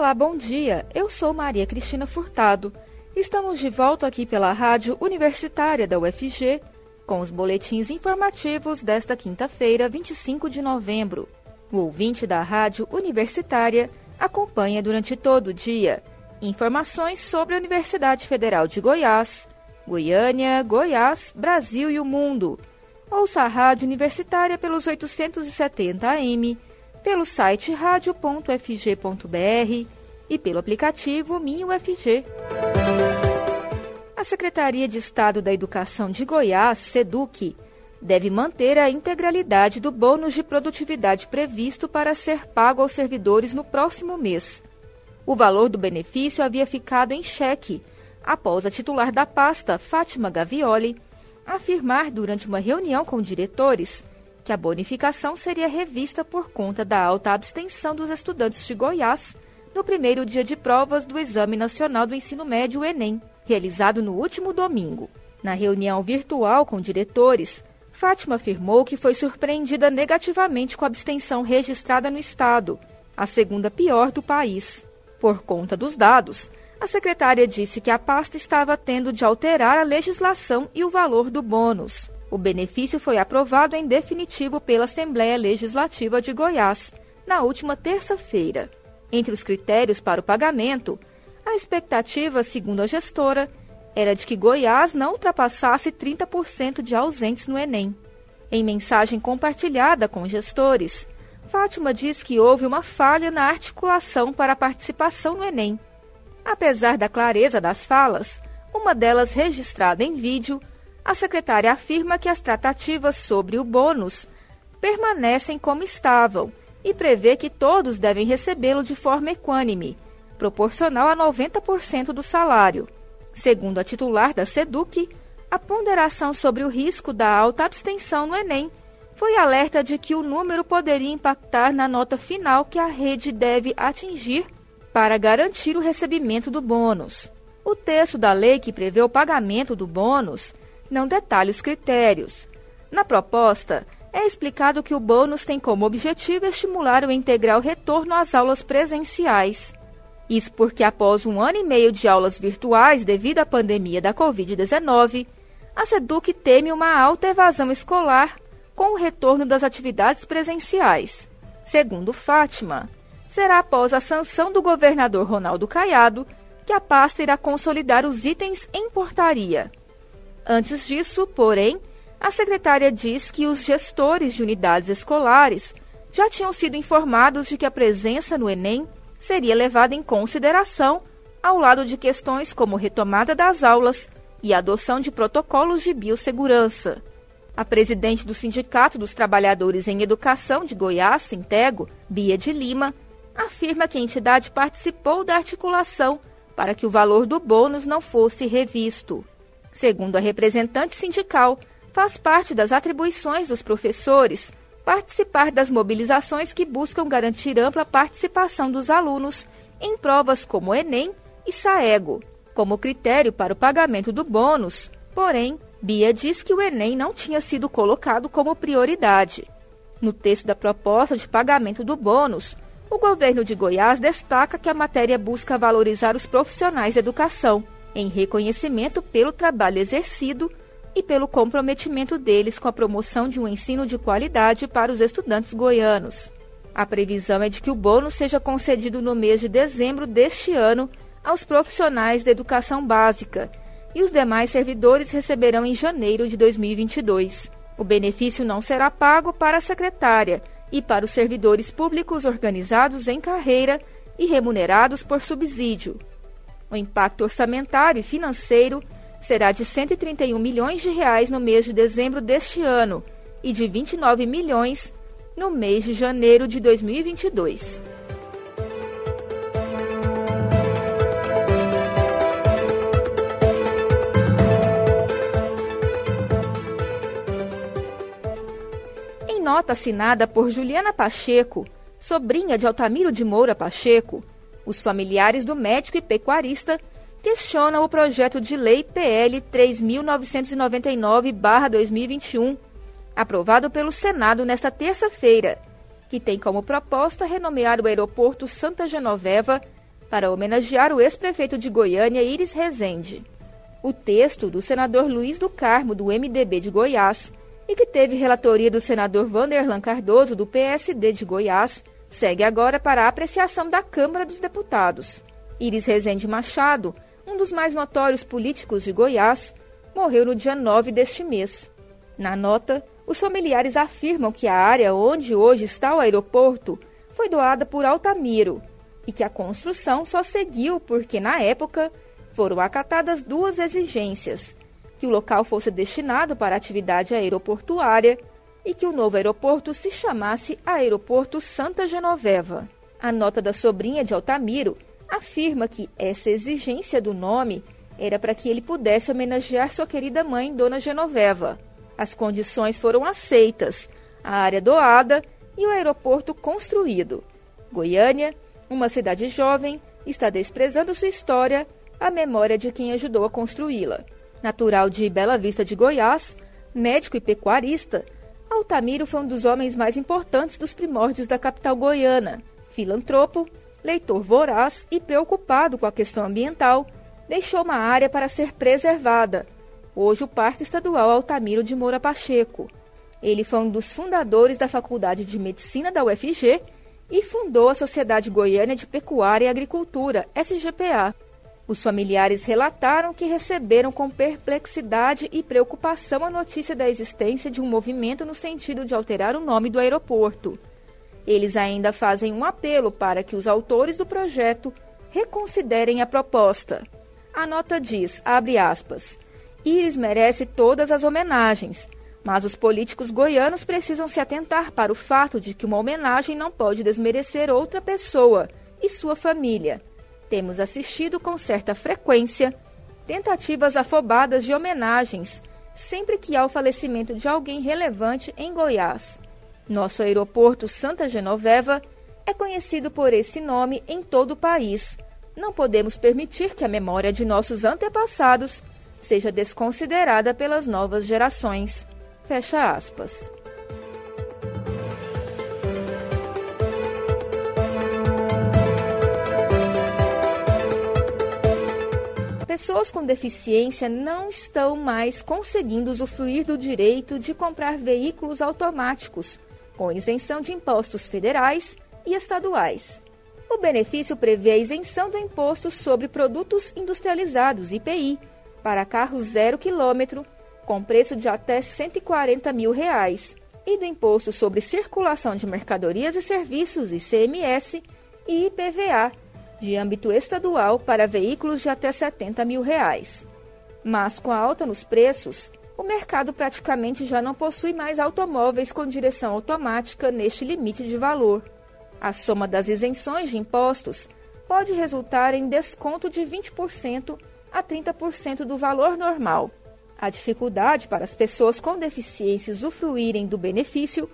Olá, bom dia. Eu sou Maria Cristina Furtado. Estamos de volta aqui pela Rádio Universitária da UFG com os boletins informativos desta quinta-feira, 25 de novembro. O ouvinte da Rádio Universitária acompanha durante todo o dia informações sobre a Universidade Federal de Goiás, Goiânia, Goiás, Brasil e o mundo. Ouça a Rádio Universitária pelos 870 AM pelo site radio.fg.br e pelo aplicativo MinUFG. A Secretaria de Estado da Educação de Goiás, SEDUC, deve manter a integralidade do bônus de produtividade previsto para ser pago aos servidores no próximo mês. O valor do benefício havia ficado em cheque, após a titular da pasta, Fátima Gavioli, afirmar durante uma reunião com diretores que a bonificação seria revista por conta da alta abstenção dos estudantes de Goiás no primeiro dia de provas do Exame Nacional do Ensino Médio Enem, realizado no último domingo. Na reunião virtual com diretores, Fátima afirmou que foi surpreendida negativamente com a abstenção registrada no estado, a segunda pior do país. Por conta dos dados, a secretária disse que a pasta estava tendo de alterar a legislação e o valor do bônus. O benefício foi aprovado em definitivo pela Assembleia Legislativa de Goiás na última terça-feira. Entre os critérios para o pagamento, a expectativa, segundo a gestora, era de que Goiás não ultrapassasse 30% de ausentes no Enem. Em mensagem compartilhada com gestores, Fátima diz que houve uma falha na articulação para a participação no Enem. Apesar da clareza das falas, uma delas registrada em vídeo, a secretária afirma que as tratativas sobre o bônus permanecem como estavam e prevê que todos devem recebê-lo de forma equânime, proporcional a 90% do salário. Segundo a titular da SEDUC, a ponderação sobre o risco da alta abstenção no Enem foi alerta de que o número poderia impactar na nota final que a rede deve atingir para garantir o recebimento do bônus. O texto da lei que prevê o pagamento do bônus não detalha os critérios. Na proposta, é explicado que o bônus tem como objetivo estimular o integral retorno às aulas presenciais. Isso porque, após um ano e meio de aulas virtuais devido à pandemia da Covid-19, a SEDUC teme uma alta evasão escolar com o retorno das atividades presenciais. Segundo Fátima, será após a sanção do governador Ronaldo Caiado que a pasta irá consolidar os itens em portaria. Antes disso, porém, a secretária diz que os gestores de unidades escolares já tinham sido informados de que a presença no Enem seria levada em consideração ao lado de questões como retomada das aulas e adoção de protocolos de biossegurança. A presidente do Sindicato dos Trabalhadores em Educação de Goiás, Sintego, Bia de Lima, afirma que a entidade participou da articulação para que o valor do bônus não fosse revisto. Segundo a representante sindical, faz parte das atribuições dos professores participar das mobilizações que buscam garantir ampla participação dos alunos em provas como Enem e Saego, como critério para o pagamento do bônus. Porém, Bia diz que o Enem não tinha sido colocado como prioridade. No texto da proposta de pagamento do bônus, o governo de Goiás destaca que a matéria busca valorizar os profissionais de educação em reconhecimento pelo trabalho exercido e pelo comprometimento deles com a promoção de um ensino de qualidade para os estudantes goianos. A previsão é de que o bônus seja concedido no mês de dezembro deste ano aos profissionais da educação básica e os demais servidores receberão em janeiro de 2022. O benefício não será pago para a secretária e para os servidores públicos organizados em carreira e remunerados por subsídio, o impacto orçamentário e financeiro será de 131 milhões de reais no mês de dezembro deste ano e de 29 milhões no mês de janeiro de 2022. Em nota assinada por Juliana Pacheco, sobrinha de Altamiro de Moura Pacheco, os familiares do médico e pecuarista questionam o projeto de lei PL 3999-2021, aprovado pelo Senado nesta terça-feira, que tem como proposta renomear o aeroporto Santa Genoveva para homenagear o ex-prefeito de Goiânia, Iris Rezende. O texto do senador Luiz do Carmo, do MDB de Goiás, e que teve relatoria do senador Vanderlan Cardoso, do PSD de Goiás, segue agora para a apreciação da Câmara dos Deputados. Iris Rezende Machado, um dos mais notórios políticos de Goiás, morreu no dia 9 deste mês. Na nota, os familiares afirmam que a área onde hoje está o aeroporto foi doada por Altamiro e que a construção só seguiu porque, na época, foram acatadas duas exigências: que o local fosse destinado para atividade aeroportuária e que o novo aeroporto se chamasse Aeroporto Santa Genoveva. A nota da sobrinha de Altamiro afirma que essa exigência do nome era para que ele pudesse homenagear sua querida mãe, Dona Genoveva. As condições foram aceitas, a área doada e o aeroporto construído. Goiânia, uma cidade jovem, está desprezando sua história, a memória de quem ajudou a construí-la. Natural de Bela Vista de Goiás, médico e pecuarista, Altamiro foi um dos homens mais importantes dos primórdios da capital goiana. Filantropo, leitor voraz e preocupado com a questão ambiental, deixou uma área para ser preservada, hoje o Parque Estadual Altamiro de Moura Pacheco. Ele foi um dos fundadores da Faculdade de Medicina da UFG e fundou a Sociedade Goiânia de Pecuária e Agricultura, SGPA. Os familiares relataram que receberam com perplexidade e preocupação a notícia da existência de um movimento no sentido de alterar o nome do aeroporto. Eles ainda fazem um apelo para que os autores do projeto reconsiderem a proposta. A nota diz, abre aspas, Íris merece todas as homenagens, mas os políticos goianos precisam se atentar para o fato de que uma homenagem não pode desmerecer outra pessoa e sua família. Temos assistido com certa frequência tentativas afobadas de homenagens sempre que há o falecimento de alguém relevante em Goiás. Nosso aeroporto Santa Genoveva é conhecido por esse nome em todo o país. Não podemos permitir que a memória de nossos antepassados seja desconsiderada pelas novas gerações. Fecha aspas. Pessoas com deficiência não estão mais conseguindo usufruir do direito de comprar veículos automáticos, com isenção de impostos federais e estaduais. O benefício prevê a isenção do imposto sobre produtos industrializados, IPI, para carros zero quilômetro, com preço de até 140 mil reais, e do Imposto sobre Circulação de Mercadorias e Serviços, ICMS, e IPVA, de âmbito estadual para veículos de até 70 mil reais. Mas com a alta nos preços, o mercado praticamente já não possui mais automóveis com direção automática neste limite de valor. A soma das isenções de impostos pode resultar em desconto de 20% a 30% do valor normal. A dificuldade para as pessoas com deficiência usufruírem do benefício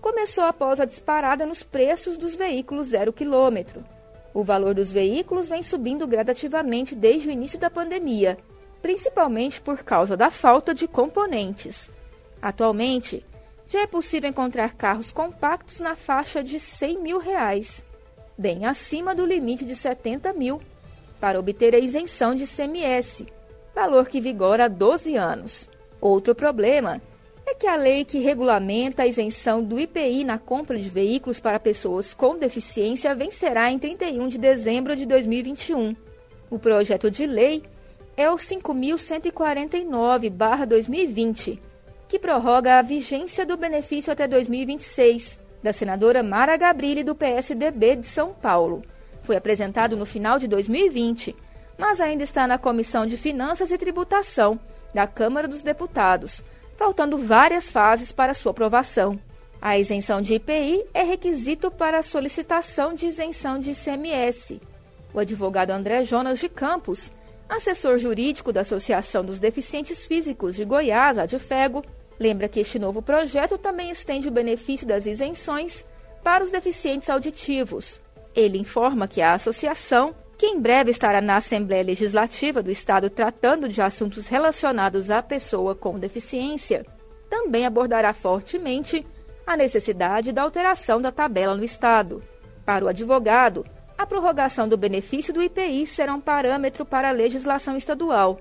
começou após a disparada nos preços dos veículos zero quilômetro. O valor dos veículos vem subindo gradativamente desde o início da pandemia, principalmente por causa da falta de componentes. Atualmente, já é possível encontrar carros compactos na faixa de 100 mil reais, bem acima do limite de 70 mil para obter a isenção de CMS, valor que vigora há 12 anos. Outro problema é que a lei que regulamenta a isenção do IPI na compra de veículos para pessoas com deficiência vencerá em 31 de dezembro de 2021. O projeto de lei é o 5.149-2020, que prorroga a vigência do benefício até 2026, da senadora Mara Gabrilli, do PSDB de São Paulo foi apresentado no final de 2020, mas ainda está na Comissão de Finanças e Tributação da Câmara dos Deputados, faltando várias fases para sua aprovação. A isenção de IPI é requisito para a solicitação de isenção de ICMS. O advogado André Jonas de Campos, assessor jurídico da Associação dos Deficientes Físicos de Goiás, a Adfego, lembra que este novo projeto também estende o benefício das isenções para os deficientes auditivos, ele informa que a associação, que em breve estará na Assembleia Legislativa do Estado tratando de assuntos relacionados à pessoa com deficiência, também abordará fortemente a necessidade da alteração da tabela no Estado. Para o advogado, a prorrogação do benefício do IPI será um parâmetro para a legislação estadual.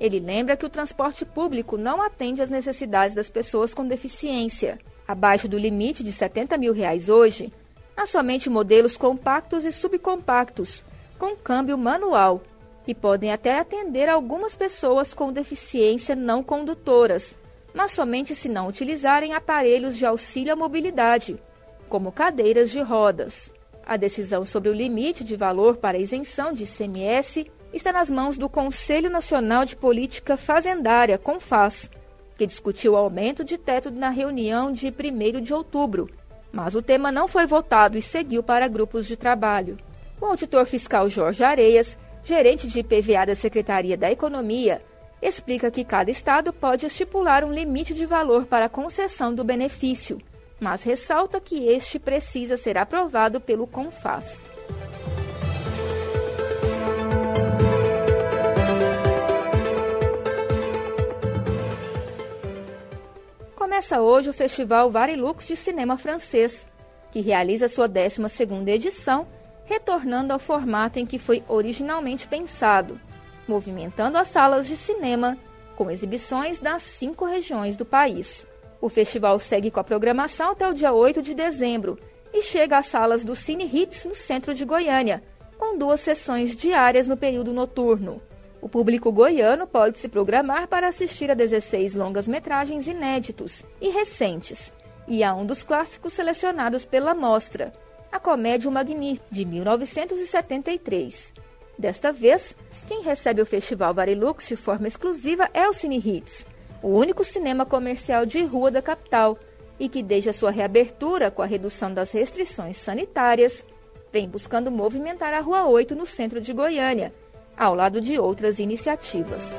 Ele lembra que o transporte público não atende às necessidades das pessoas com deficiência. Abaixo do limite de 70 mil reais hoje, há somente modelos compactos e subcompactos, com câmbio manual, e podem até atender algumas pessoas com deficiência não condutoras, mas somente se não utilizarem aparelhos de auxílio à mobilidade, como cadeiras de rodas. A decisão sobre o limite de valor para isenção de ICMS está nas mãos do Conselho Nacional de Política Fazendária, CONFAS, que discutiu o aumento de teto na reunião de 1 de outubro, mas o tema não foi votado e seguiu para grupos de trabalho. O auditor fiscal Jorge Areias, gerente de IPVA da Secretaria da Economia, explica que cada estado pode estipular um limite de valor para a concessão do benefício mas ressalta que este precisa ser aprovado pelo CONFAS. Começa hoje o Festival Varilux de Cinema Francês, que realiza sua 12ª edição, retornando ao formato em que foi originalmente pensado, movimentando as salas de cinema com exibições das cinco regiões do país. O festival segue com a programação até o dia 8 de dezembro e chega às salas do Cine Hits no centro de Goiânia, com duas sessões diárias no período noturno. O público goiano pode se programar para assistir a 16 longas-metragens inéditos e recentes, e a um dos clássicos selecionados pela mostra, a comédia O Magnífico, de 1973. Desta vez, quem recebe o Festival Varilux de forma exclusiva é o Cine Hits, o único cinema comercial de rua da capital e que, desde a sua reabertura com a redução das restrições sanitárias, vem buscando movimentar a Rua 8 no centro de Goiânia, ao lado de outras iniciativas.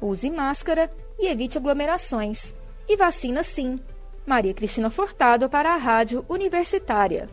Use máscara e evite aglomerações. E vacina sim. Maria Cristina Furtado para a Rádio Universitária.